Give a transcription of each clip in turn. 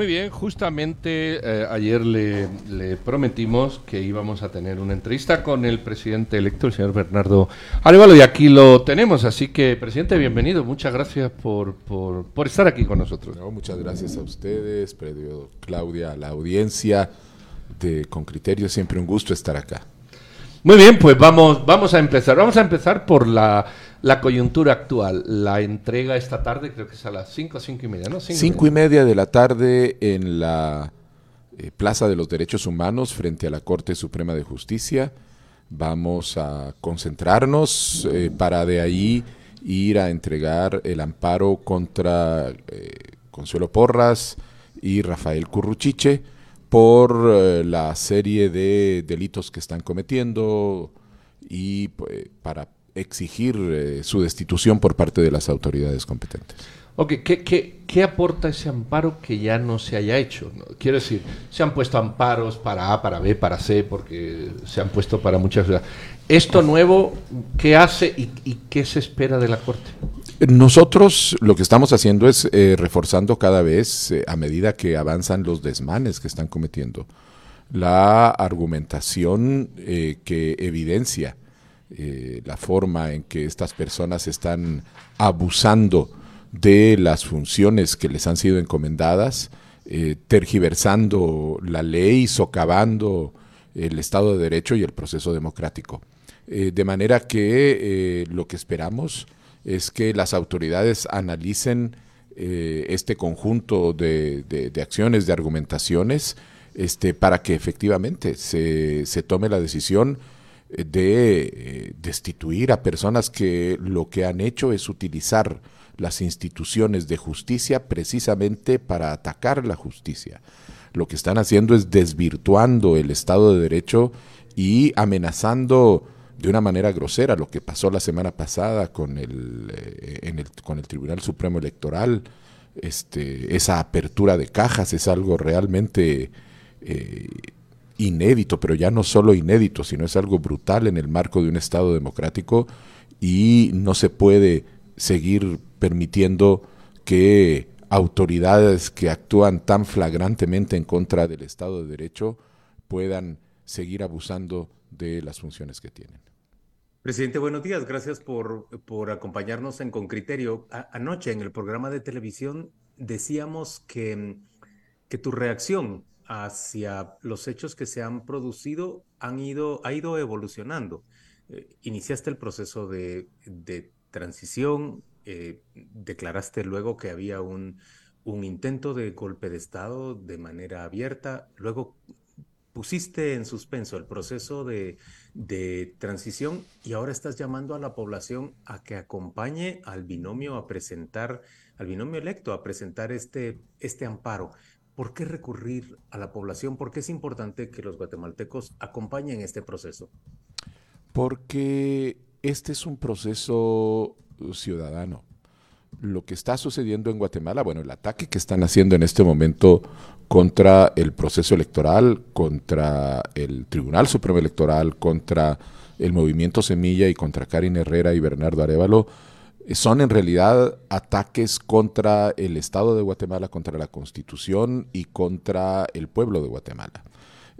Muy bien, justamente eh, ayer le, le, prometimos que íbamos a tener una entrevista con el presidente electo, el señor Bernardo Arevalo, y aquí lo tenemos. Así que, presidente, bienvenido. Muchas gracias por, por, por estar aquí con nosotros. No, muchas gracias a ustedes, Predio Claudia, a la audiencia de Con Criterio. Siempre un gusto estar acá. Muy bien, pues vamos, vamos a empezar. Vamos a empezar por la, la coyuntura actual. La entrega esta tarde, creo que es a las 5 o 5 y media, ¿no? 5 y media de la tarde en la eh, Plaza de los Derechos Humanos frente a la Corte Suprema de Justicia. Vamos a concentrarnos eh, para de ahí ir a entregar el amparo contra eh, Consuelo Porras y Rafael Curruchiche por la serie de delitos que están cometiendo y pues, para exigir eh, su destitución por parte de las autoridades competentes. Ok, ¿Qué, qué, qué aporta ese amparo que ya no se haya hecho? ¿no? Quiero decir, se han puesto amparos para A, para B, para C, porque se han puesto para muchas cosas. ¿Esto nuevo qué hace y, y qué se espera de la Corte? Nosotros lo que estamos haciendo es eh, reforzando cada vez, eh, a medida que avanzan los desmanes que están cometiendo, la argumentación eh, que evidencia eh, la forma en que estas personas están abusando de las funciones que les han sido encomendadas, eh, tergiversando la ley, socavando el Estado de Derecho y el proceso democrático. Eh, de manera que lo que esperamos es que las autoridades analicen este conjunto de, acciones, de argumentaciones, este, para que efectivamente se tome la decisión de eh, destituir a personas que lo que han hecho es utilizar las instituciones de justicia precisamente para atacar la justicia. Lo que están haciendo es desvirtuando el Estado de Derecho y amenazando de una manera grosera lo que pasó la semana pasada con el, eh, en el, con el Tribunal Supremo Electoral. Este, esa apertura de cajas es algo realmente eh, inédito, pero ya no solo inédito, sino es algo brutal en el marco de un Estado democrático y no se puede seguir permitiendo que autoridades que actúan tan flagrantemente en contra del Estado de Derecho puedan seguir abusando de las funciones que tienen. Presidente, buenos días. Gracias por, por acompañarnos en Con Criterio. Anoche en el programa de televisión decíamos que, que tu reacción hacia los hechos que se han producido han ido, ha ido evolucionando. Eh, iniciaste el proceso de, de transición, eh, declaraste luego que había un, un intento de golpe de Estado de manera abierta, luego pusiste en suspenso el proceso de, de, transición y ahora estás llamando a la población a que acompañe al binomio a presentar, al binomio electo a presentar este, este amparo. ¿Por qué recurrir a la población? ¿Por qué es importante que los guatemaltecos acompañen este proceso? Porque este es un proceso ciudadano. Lo que está sucediendo en Guatemala, bueno, el ataque que están haciendo en este momento contra el proceso electoral, contra el Tribunal Supremo Electoral, contra el Movimiento Semilla y contra Karin Herrera y Bernardo Arevalo, son en realidad ataques contra el Estado de Guatemala, contra la Constitución y contra el pueblo de Guatemala.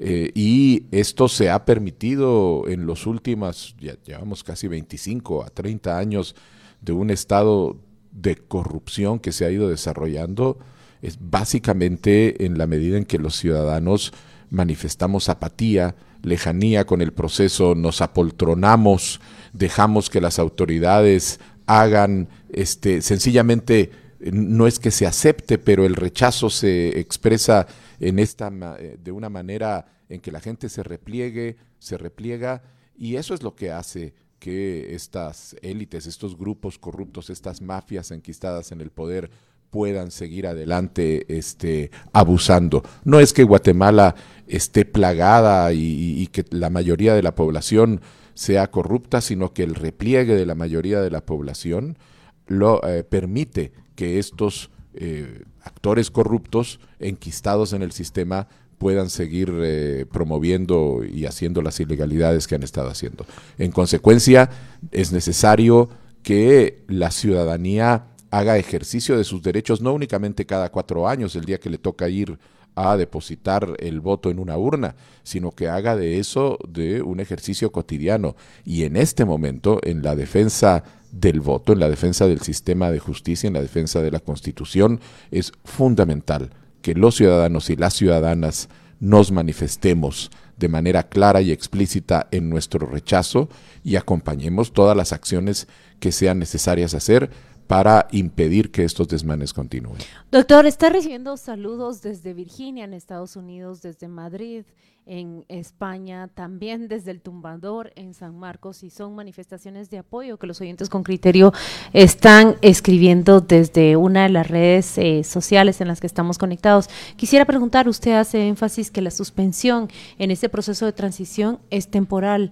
Eh, y esto se ha permitido en los últimos, ya llevamos casi 25 a 30 años de un estado de corrupción que se ha ido desarrollando, es básicamente en la medida en que los ciudadanos manifestamos apatía, lejanía con el proceso, nos apoltronamos, dejamos que las autoridades hagan, este, sencillamente no es que se acepte, pero el rechazo se expresa en esta de una manera en que la gente se repliegue, se repliega y eso es lo que hace que estas élites, estos grupos corruptos, estas mafias enquistadas en el poder puedan seguir adelante este, abusando. No es que Guatemala esté plagada y, y, que la mayoría de la población sea corrupta, sino que el repliegue de la mayoría de la población lo eh, permite que estos eh, actores corruptos enquistados en el sistema puedan seguir eh, promoviendo y haciendo las ilegalidades que han estado haciendo. En consecuencia, es necesario que la ciudadanía haga ejercicio de sus derechos no únicamente cada cuatro años, el día que le toca ir a depositar el voto en una urna, sino que haga de eso de un ejercicio cotidiano. Y en este momento, en la defensa del voto, en la defensa del sistema de justicia, en la defensa de la Constitución, es fundamental que los ciudadanos y las ciudadanas nos manifestemos de manera clara y explícita en nuestro rechazo y acompañemos todas las acciones que sean necesarias hacer para impedir que estos desmanes continúen. Doctor, está recibiendo saludos desde Virginia, en Estados Unidos, desde Madrid, en España, también desde el Tumbador en San Marcos, y son manifestaciones de apoyo que los oyentes con criterio están escribiendo desde una de las redes eh, sociales en las que estamos conectados. Quisiera preguntar, usted hace énfasis que la suspensión en este proceso de transición es temporal.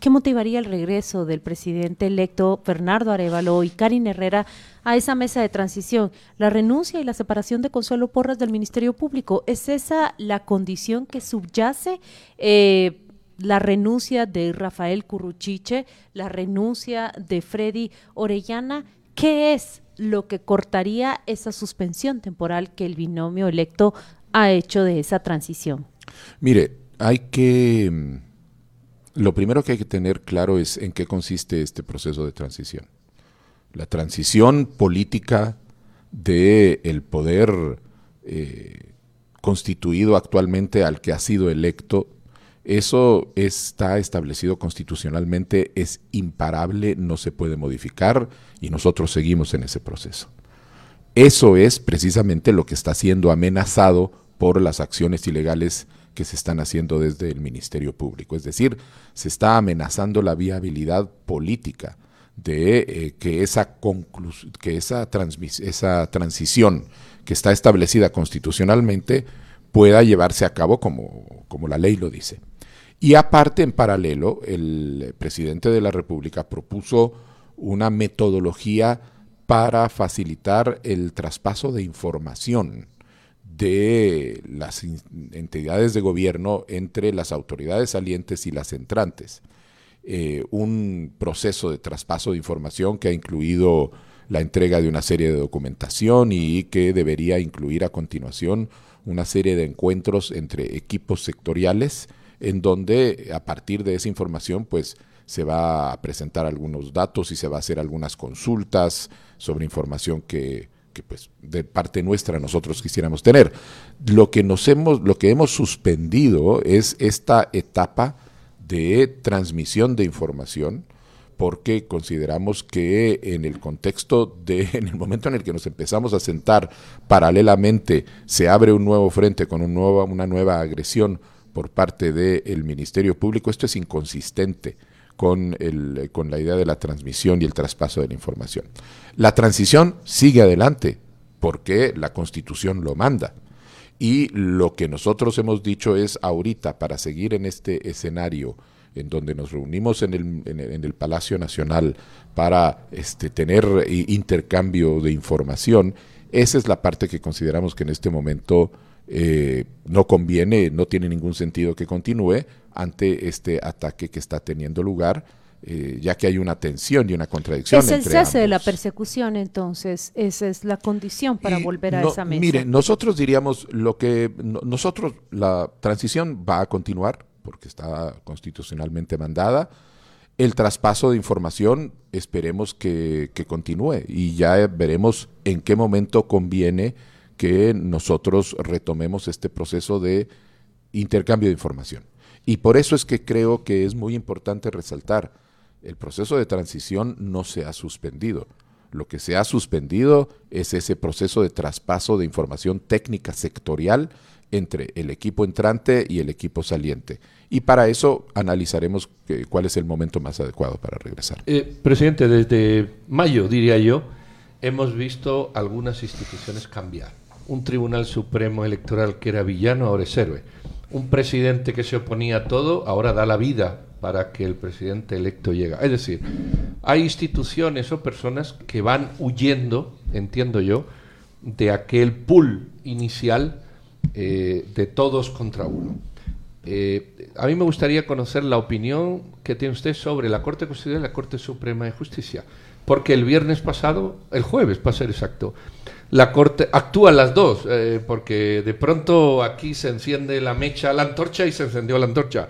¿Qué motivaría el regreso del presidente electo Bernardo Arevalo y Karin Herrera a esa mesa de transición? La renuncia y la separación de Consuelo Porras del Ministerio Público, ¿es esa la condición que subyace? Eh, la renuncia de Rafael Curruchiche, la renuncia de Freddy Orellana, ¿qué es lo que cortaría esa suspensión temporal que el binomio electo ha hecho de esa transición? Mire, hay que lo primero que hay que tener claro es en qué consiste este proceso de transición. La transición política del el poder eh, constituido actualmente al que ha sido electo, eso está establecido constitucionalmente, es imparable, no se puede modificar y nosotros seguimos en ese proceso. Eso es precisamente lo que está siendo amenazado por las acciones ilegales que se están haciendo desde el Ministerio Público. Es decir, se está amenazando la viabilidad política de eh, que, esa, que esa, esa transición que está establecida constitucionalmente pueda llevarse a cabo como, como la ley lo dice. Y aparte, en paralelo, el presidente de la República propuso una metodología para facilitar el traspaso de información de las entidades de gobierno entre las autoridades salientes y las entrantes. Eh, un proceso de traspaso de información que ha incluido la entrega de una serie de documentación y que debería incluir a continuación una serie de encuentros entre equipos sectoriales en donde a partir de esa información pues se va a presentar algunos datos y se va a hacer algunas consultas sobre información que pues de parte nuestra nosotros quisiéramos tener. Lo que nos hemos, lo que hemos suspendido es esta etapa de transmisión de información, porque consideramos que en el contexto de, en el momento en el que nos empezamos a sentar paralelamente, se abre un nuevo frente con un nuevo, una nueva agresión por parte del Ministerio Público, esto es inconsistente con, el, con la idea de la transmisión y el traspaso de la información. La transición sigue adelante porque la Constitución lo manda. Y lo que nosotros hemos dicho es ahorita, para seguir en este escenario en donde nos reunimos en el, en el Palacio Nacional para este, tener intercambio de información, esa es la parte que consideramos que en este momento eh, no conviene, no tiene ningún sentido que continúe ante este ataque que está teniendo lugar. Eh, ya que hay una tensión y una contradicción. Es el cese de la persecución, entonces, esa es la condición para volver a esa mesa. Mire, nosotros diríamos lo que nosotros, la transición va a continuar porque está constitucionalmente mandada. El traspaso de información esperemos que, que continúe y ya veremos en qué momento conviene que nosotros retomemos este proceso de intercambio de información. Y por eso es que creo que es muy importante resaltar, el proceso de transición no se ha suspendido. Lo que se ha suspendido es ese proceso de traspaso de información técnica sectorial entre el equipo entrante y el equipo saliente. Y para eso analizaremos cuál es el momento más adecuado para regresar. Eh, presidente, desde mayo, diría yo, hemos visto algunas instituciones cambiar un Tribunal Supremo Electoral que era villano, ahora es héroe. Un presidente que se oponía a todo, ahora da la vida para que el presidente electo llegue. Es decir, hay instituciones o personas que van huyendo, entiendo yo, de aquel pool inicial eh, de todos contra uno. Eh, a mí me gustaría conocer la opinión que tiene usted sobre la Corte Constitucional y la Corte Suprema de Justicia, porque el viernes pasado, el jueves para ser exacto, la Corte actúa las dos, eh, porque de pronto aquí se enciende la mecha, la antorcha y se encendió la antorcha.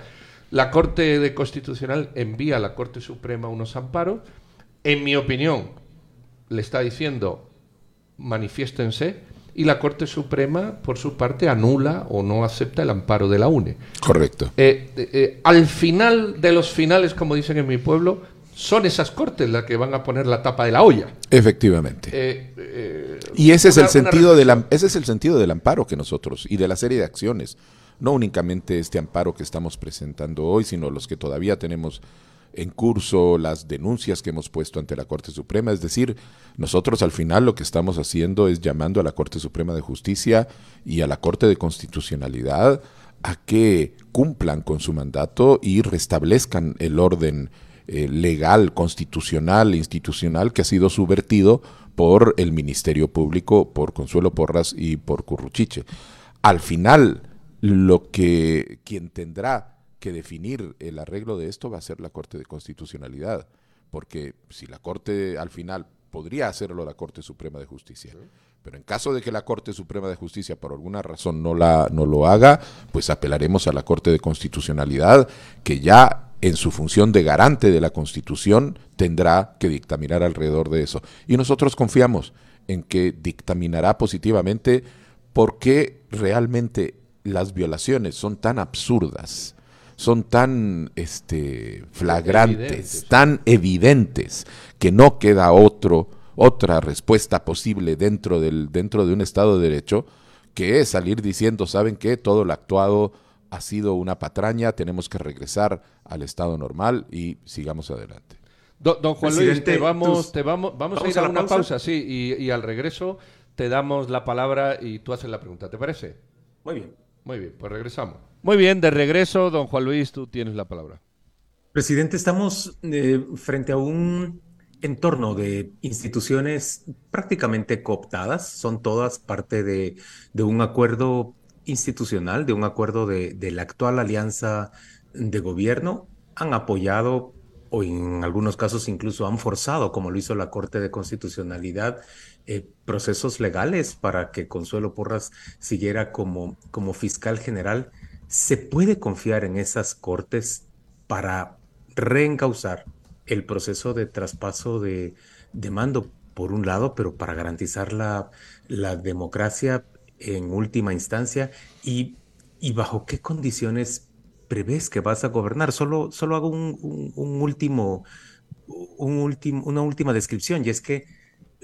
La Corte de Constitucional envía a la Corte Suprema unos amparos. En mi opinión, le está diciendo manifiéstense y la Corte Suprema, por su parte, anula o no acepta el amparo de la UNE. Correcto. Eh, eh, al final de los finales, como dicen en mi pueblo, son esas cortes las que van a poner la tapa de la olla. Efectivamente. Eh, y ese es, el sentido del, ese es el sentido del amparo que nosotros, y de la serie de acciones, no únicamente este amparo que estamos presentando hoy, sino los que todavía tenemos en curso, las denuncias que hemos puesto ante la Corte Suprema. Es decir, nosotros al final lo que estamos haciendo es llamando a la Corte Suprema de Justicia y a la Corte de Constitucionalidad a que cumplan con su mandato y restablezcan el orden eh, legal, constitucional, institucional que ha sido subvertido por el Ministerio Público, por Consuelo Porras y por Curruchiche. Al final, lo que quien tendrá que definir el arreglo de esto va a ser la Corte de Constitucionalidad, porque si la Corte al final podría hacerlo la Corte Suprema de Justicia, pero en caso de que la Corte Suprema de Justicia por alguna razón no, la, no lo haga, pues apelaremos a la Corte de Constitucionalidad, que ya en su función de garante de la Constitución tendrá que dictaminar alrededor de eso. Y nosotros confiamos en que dictaminará positivamente porque realmente las violaciones son tan absurdas son tan este, flagrantes, tan evidentes, que no queda otro, otra respuesta posible dentro, del, dentro de un Estado de Derecho que es salir diciendo, ¿saben qué? Todo lo actuado ha sido una patraña, tenemos que regresar al estado normal y sigamos adelante. Don, Juan Luis, te vamos, te vamos, vamos, a ir a, una pausa, sí, y, y, al regreso te damos la palabra y tú haces la pregunta, ¿te parece? Muy bien. Muy bien, pues regresamos. Muy bien, de regreso, don Juan Luis, tú tienes la palabra. Presidente, estamos eh, frente a un entorno de instituciones prácticamente cooptadas, son todas parte de, un acuerdo institucional, de un acuerdo de, la actual alianza de gobierno, han apoyado o en algunos casos incluso han forzado, como lo hizo la Corte de Constitucionalidad, eh, procesos legales para que Consuelo Porras siguiera como, como fiscal general. ¿Se puede confiar en esas cortes para reencauzar el proceso de traspaso de, mando, por un lado, pero para garantizar la, democracia en última instancia? Y, bajo qué condiciones prevés que vas a gobernar? Solo, solo hago un, último, un último, una última descripción, y es que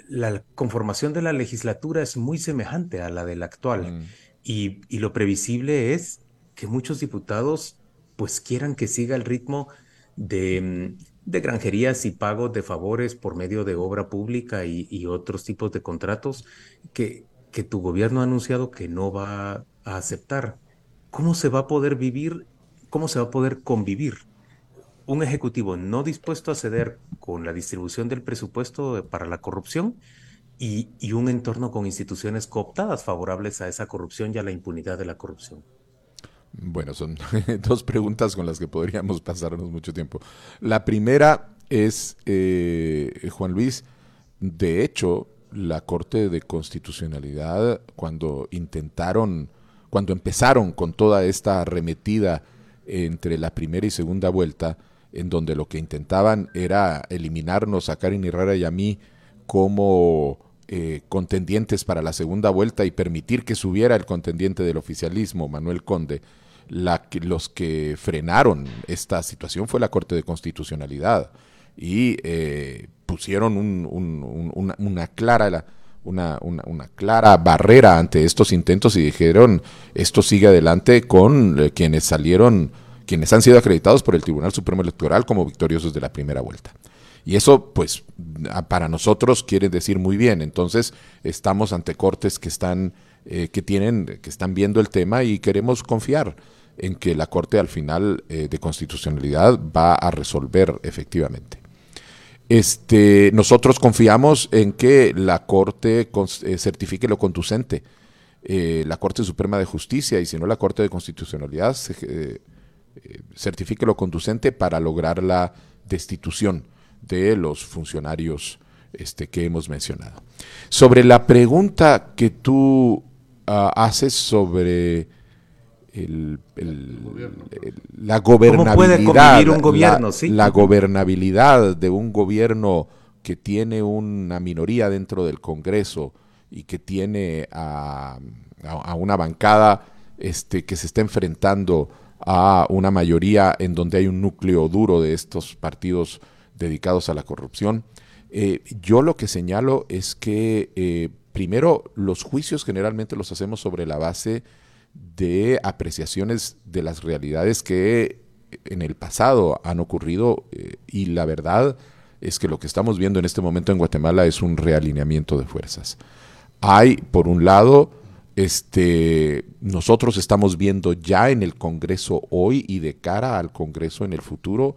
la conformación de la legislatura es muy semejante a la de la actual. Mm. Y, y, lo previsible es que muchos diputados pues quieran que siga el ritmo de, de granjerías y pagos de favores por medio de obra pública y, otros tipos de contratos que, que tu gobierno ha anunciado que no va a aceptar. ¿Cómo se va a poder vivir? ¿Cómo se va a poder convivir? Un ejecutivo no dispuesto a ceder con la distribución del presupuesto para la corrupción y, y un entorno con instituciones cooptadas favorables a esa corrupción y a la impunidad de la corrupción. Bueno, son dos preguntas con las que podríamos pasarnos mucho tiempo. La primera es, eh, Juan Luis, de hecho, la Corte de Constitucionalidad, cuando intentaron, cuando empezaron con toda esta arremetida entre la primera y segunda vuelta, en donde lo que intentaban era eliminarnos a Karin Herrera y a mí como eh, contendientes para la segunda vuelta y permitir que subiera el contendiente del oficialismo, Manuel Conde, la, los que frenaron esta situación fue la Corte de Constitucionalidad. Y eh, pusieron una, clara una, una, clara barrera ante estos intentos y dijeron esto sigue adelante con eh, quienes salieron quienes han sido acreditados por el Tribunal Supremo Electoral como victoriosos de la primera vuelta. Y eso, pues, para nosotros quiere decir muy bien. Entonces, estamos ante cortes que están, eh, que tienen, que están viendo el tema y queremos confiar en que la Corte al final eh, de Constitucionalidad va a resolver efectivamente. Este, nosotros confiamos en que la Corte eh, certifique lo conducente, eh, la Corte Suprema de Justicia y si no la Corte de Constitucionalidad eh, certifique lo conducente para lograr la destitución de los funcionarios este, que hemos mencionado. Sobre la pregunta que tú ah, haces sobre la gobernabilidad, un gobierno, la, gobernabilidad de un gobierno que tiene una minoría dentro del Congreso y que tiene a, una bancada este, que se está enfrentando a una mayoría en donde hay un núcleo duro de estos partidos dedicados a la corrupción. Eh, yo lo que señalo es que eh, primero los juicios generalmente los hacemos sobre la base de apreciaciones de las realidades que en el pasado han ocurrido eh, y la verdad es que lo que estamos viendo en este momento en Guatemala es un realineamiento de fuerzas. Hay, por un lado, este, nosotros estamos viendo ya en el Congreso hoy y de cara al Congreso en el futuro,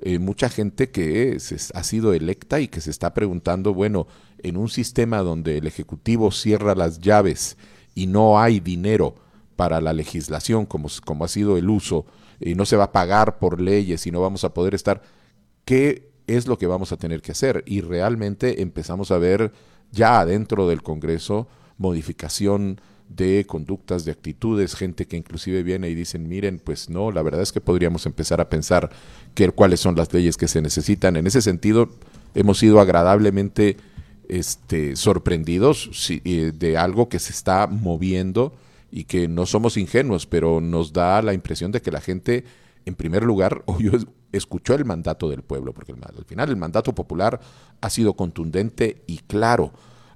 eh, mucha gente que ha sido electa y que se está preguntando, bueno, en un sistema donde el Ejecutivo cierra las llaves y no hay dinero, para la legislación, como, como ha sido el uso, y no se va a pagar por leyes y no vamos a poder estar, ¿qué es lo que vamos a tener que hacer? Y realmente empezamos a ver ya dentro del Congreso modificación de conductas, de actitudes, gente que inclusive viene y dicen, miren, pues no, la verdad es que podríamos empezar a pensar que, cuáles son las leyes que se necesitan. En ese sentido, hemos sido agradablemente este, sorprendidos de algo que se está moviendo y que no somos ingenuos, pero nos da la impresión de que la gente, en primer lugar, escuchó el mandato del pueblo, porque al final el mandato popular ha sido contundente y claro.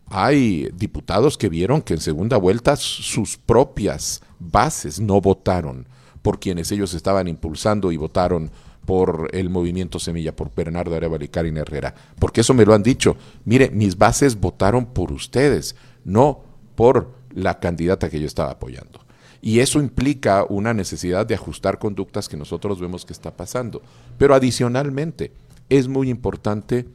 Hay diputados que vieron que en segunda vuelta sus propias bases no votaron por quienes ellos estaban impulsando y votaron por el movimiento Semilla, por Bernardo Arevalo y Karin Herrera. Porque eso me lo han dicho. Mire, mis bases votaron por ustedes, no por la candidata que yo estaba apoyando. Y eso implica una necesidad de ajustar conductas que nosotros vemos que está pasando. Pero adicionalmente, es muy importante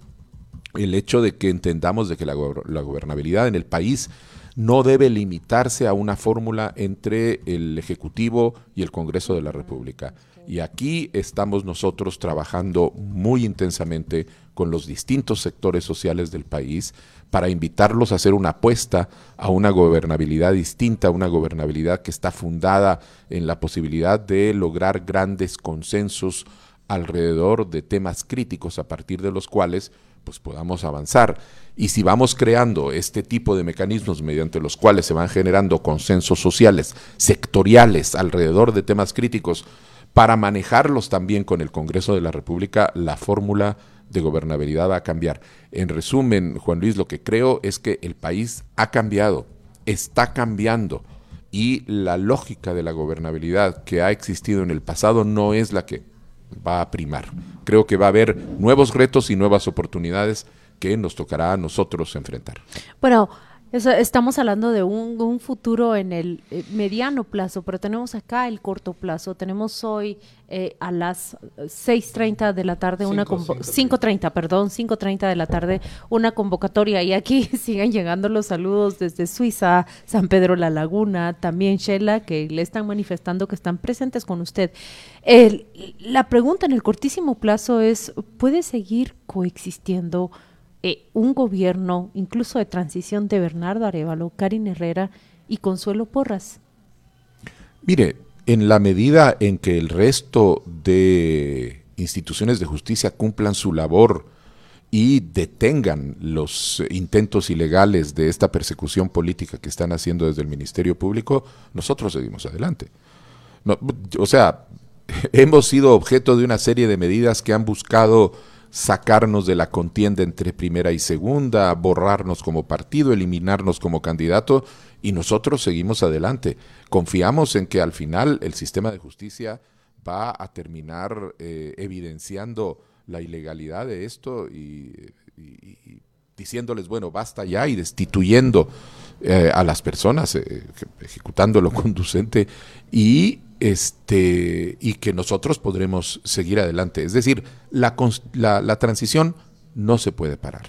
el hecho de que entendamos de que la, la gobernabilidad en el país no debe limitarse a una fórmula entre el Ejecutivo y el Congreso de la República. Y aquí estamos nosotros trabajando muy intensamente con los distintos sectores sociales del país para invitarlos a hacer una apuesta a una gobernabilidad distinta, una gobernabilidad que está fundada en la posibilidad de lograr grandes consensos alrededor de temas críticos a partir de los cuales pues podamos avanzar. Y si vamos creando este tipo de mecanismos mediante los cuales se van generando consensos sociales, sectoriales, alrededor de temas críticos, para manejarlos también con el Congreso de la República, la fórmula de gobernabilidad va a cambiar. En resumen, Juan Luis, lo que creo es que el país ha cambiado, está cambiando y la lógica de la gobernabilidad que ha existido en el pasado no es la que va a primar. Creo que va a haber nuevos retos y nuevas oportunidades que nos tocará a nosotros enfrentar. Bueno, estamos hablando de un, futuro en el eh, mediano plazo, pero tenemos acá el corto plazo. Tenemos hoy eh, a las 6.30 de la tarde, una 5.30, perdón, 5.30 de la tarde, una convocatoria. Y aquí siguen llegando los saludos desde Suiza, San Pedro La Laguna, también Shela, que le están manifestando que están presentes con usted. la pregunta en el cortísimo plazo es, ¿puede seguir coexistiendo? Eh, un gobierno, incluso de transición de Bernardo Arevalo, Karin Herrera y Consuelo Porras? Mire, en la medida en que el resto de instituciones de justicia cumplan su labor y detengan los intentos ilegales de esta persecución política que están haciendo desde el Ministerio Público, nosotros seguimos adelante. o sea, hemos sido objeto de una serie de medidas que han buscado sacarnos de la contienda entre primera y segunda, borrarnos como partido, eliminarnos como candidato, y nosotros seguimos adelante. Confiamos en que al final el sistema de justicia va a terminar eh, evidenciando la ilegalidad de esto y, diciéndoles, bueno, basta ya y destituyendo eh, a las personas, eh, ejecutando lo conducente y este, y que nosotros podremos seguir adelante. Es decir, la, la, transición no se puede parar.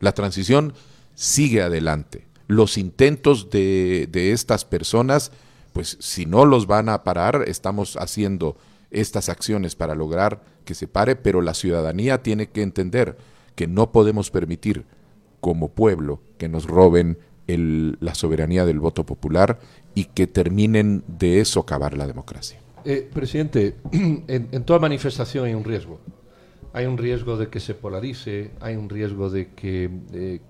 La transición sigue adelante. Los intentos de, de estas personas, pues si no los van a parar, estamos haciendo estas acciones para lograr que se pare, pero la ciudadanía tiene que entender que no podemos permitir como pueblo que nos roben el, la soberanía del voto popular y que terminen de socavar la democracia. Eh, presidente, en, toda manifestación hay un riesgo. Hay un riesgo de que se polarice, hay un riesgo de que eh,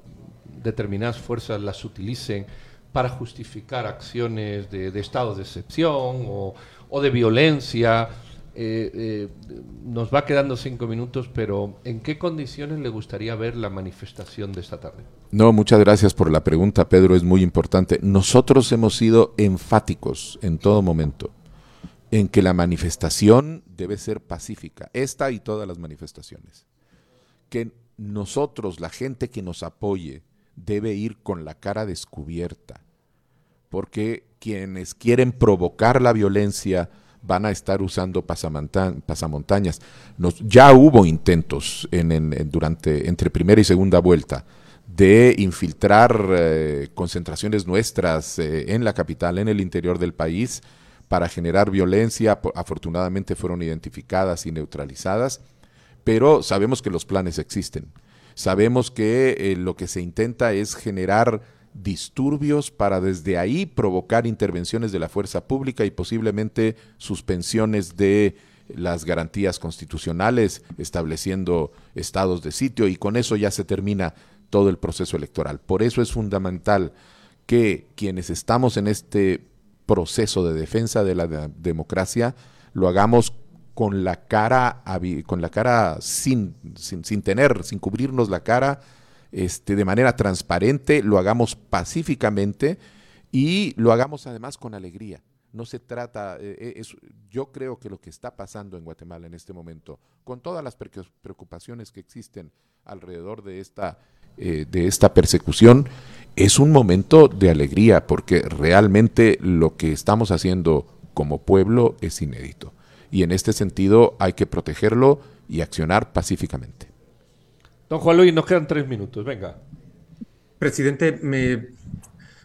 determinadas fuerzas las utilicen para justificar acciones de, estado de excepción o de violencia. Eh, eh, nos va quedando cinco minutos, pero ¿en qué condiciones le gustaría ver la manifestación de esta tarde? No, muchas gracias por la pregunta, Pedro, es muy importante. Nosotros hemos sido enfáticos en todo momento en que la manifestación debe ser pacífica, esta y todas las manifestaciones. Que nosotros, la gente que nos apoye, debe ir con la cara descubierta, porque quienes quieren provocar la violencia, van a estar usando pasamontañas. Ya hubo intentos en, en, durante, entre primera y segunda vuelta de infiltrar eh, concentraciones nuestras eh, en la capital, en el interior del país, para generar violencia. Afortunadamente fueron identificadas y neutralizadas, pero sabemos que los planes existen. Sabemos que eh, lo que se intenta es generar disturbios para desde ahí provocar intervenciones de la fuerza pública y posiblemente suspensiones de las garantías constitucionales, estableciendo estados de sitio y con eso ya se termina todo el proceso electoral. Por eso es fundamental que quienes estamos en este proceso de defensa de la de democracia lo hagamos con la cara con la cara sin, sin, sin tener, sin cubrirnos la cara, este, de manera transparente, lo hagamos pacíficamente y lo hagamos además con alegría. No se trata, eh, eh, es, yo creo que lo que está pasando en Guatemala en este momento, con todas las preocupaciones que existen alrededor de esta, eh, de esta persecución, es un momento de alegría porque realmente lo que estamos haciendo como pueblo es inédito. Y en este sentido hay que protegerlo y accionar pacíficamente. Don Juan Luis, nos quedan tres minutos, venga. Presidente, me,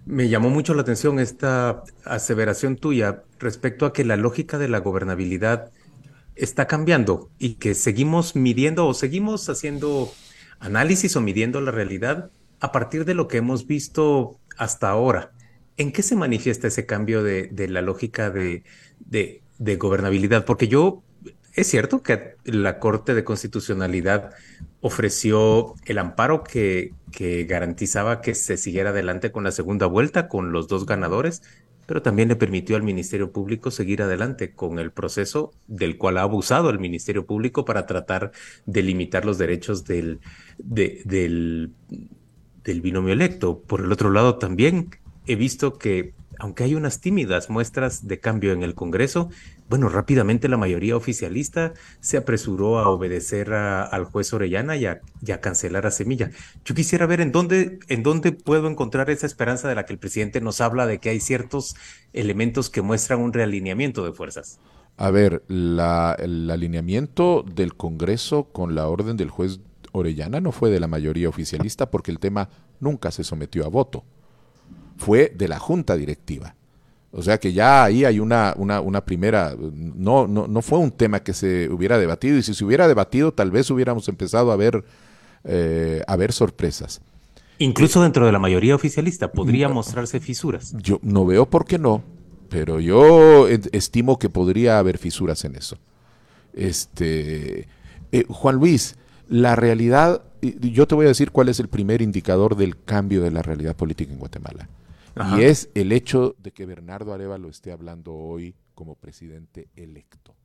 me llamó mucho la atención esta aseveración tuya respecto a que la lógica de la gobernabilidad está cambiando y que seguimos midiendo o seguimos haciendo análisis o midiendo la realidad a partir de lo que hemos visto hasta ahora. ¿En qué se manifiesta ese cambio de, de la lógica de, de, de, gobernabilidad? Porque yo es cierto que la Corte de Constitucionalidad ofreció el amparo que, garantizaba que se siguiera adelante con la segunda vuelta con los dos ganadores, pero también le permitió al Ministerio Público seguir adelante con el proceso del cual ha abusado el Ministerio Público para tratar de limitar los derechos del, de, del, del binomio electo. Por el otro lado, también he visto que aunque hay unas tímidas muestras de cambio en el Congreso, bueno, rápidamente la mayoría oficialista se apresuró a obedecer al juez Orellana y a, cancelar a Semilla. Yo quisiera ver en dónde, en dónde puedo encontrar esa esperanza de la que el presidente nos habla de que hay ciertos elementos que muestran un realineamiento de fuerzas. A ver, el alineamiento del Congreso con la orden del juez Orellana no fue de la mayoría oficialista porque el tema nunca se sometió a voto. Fue de la junta directiva. O sea que ya ahí hay una, una, una primera, no, no, no, fue un tema que se hubiera debatido y si se hubiera debatido tal vez hubiéramos empezado a ver, eh, a ver sorpresas. Incluso dentro de la mayoría oficialista podría mostrarse fisuras. Yo no veo por qué no, pero yo estimo que podría haber fisuras en eso. Este, eh, Juan Luis, la realidad, yo te voy a decir cuál es el primer indicador del cambio de la realidad política en Guatemala. Y es el hecho de que Bernardo Arevalo esté hablando hoy como presidente electo.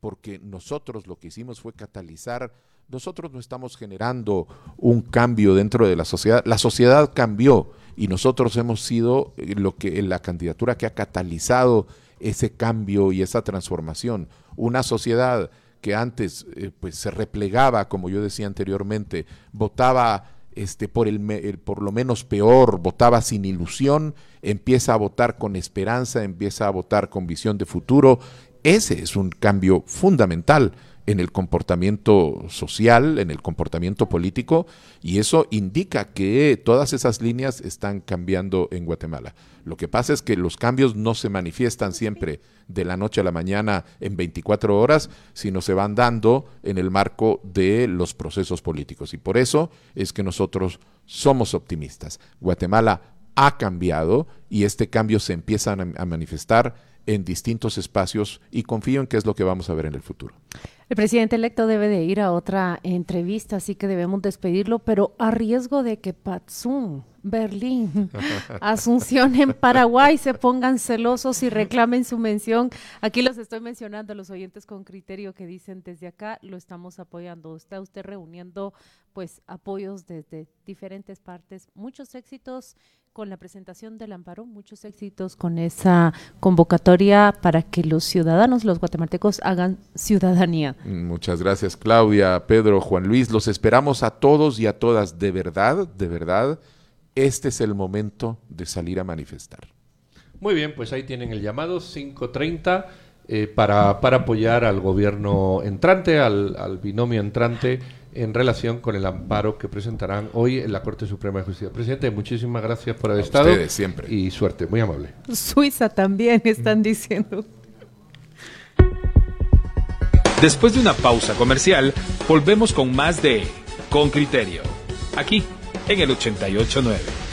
Porque nosotros lo que hicimos fue catalizar, nosotros no estamos generando un cambio dentro de la sociedad, la sociedad cambió y nosotros hemos sido lo que la candidatura que ha catalizado ese cambio y esa transformación. Una sociedad que antes eh, pues se replegaba, como yo decía anteriormente, votaba este, por, el, el, por lo menos peor, votaba sin ilusión, empieza a votar con esperanza, empieza a votar con visión de futuro. Ese es un cambio fundamental en el comportamiento social, en el comportamiento político, y eso indica que todas esas líneas están cambiando en Guatemala. Lo que pasa es que los cambios no se manifiestan siempre de la noche a la mañana en 24 horas, sino se van dando en el marco de los procesos políticos. Y por eso es que nosotros somos optimistas. Guatemala ha cambiado y este cambio se empieza a manifestar en distintos espacios y confío en que es lo que vamos a ver en el futuro. El presidente electo debe de ir a otra entrevista, así que debemos despedirlo, pero a riesgo de que Patsum, Berlín, Asunción en Paraguay se pongan celosos y reclamen su mención. Aquí los estoy mencionando, los oyentes con criterio que dicen desde acá lo estamos apoyando. Está usted reuniendo pues apoyos desde diferentes partes. Muchos éxitos con la presentación del amparo, muchos éxitos con esa convocatoria para que los ciudadanos, los guatemaltecos, hagan ciudadanía. Muchas gracias, Claudia, Pedro, Juan Luis. Los esperamos a todos y a todas. De verdad, de verdad, este es el momento de salir a manifestar. Muy bien, pues ahí tienen el llamado 530 eh, para, para apoyar al gobierno entrante, al, al binomio entrante en relación con el amparo que presentarán hoy en la Corte Suprema de Justicia. Presidente, muchísimas gracias por haber estado. Ustedes siempre. Y suerte, muy amable. Suiza también están diciendo. Después de una pausa comercial, volvemos con más de Con Criterio, aquí en el 889.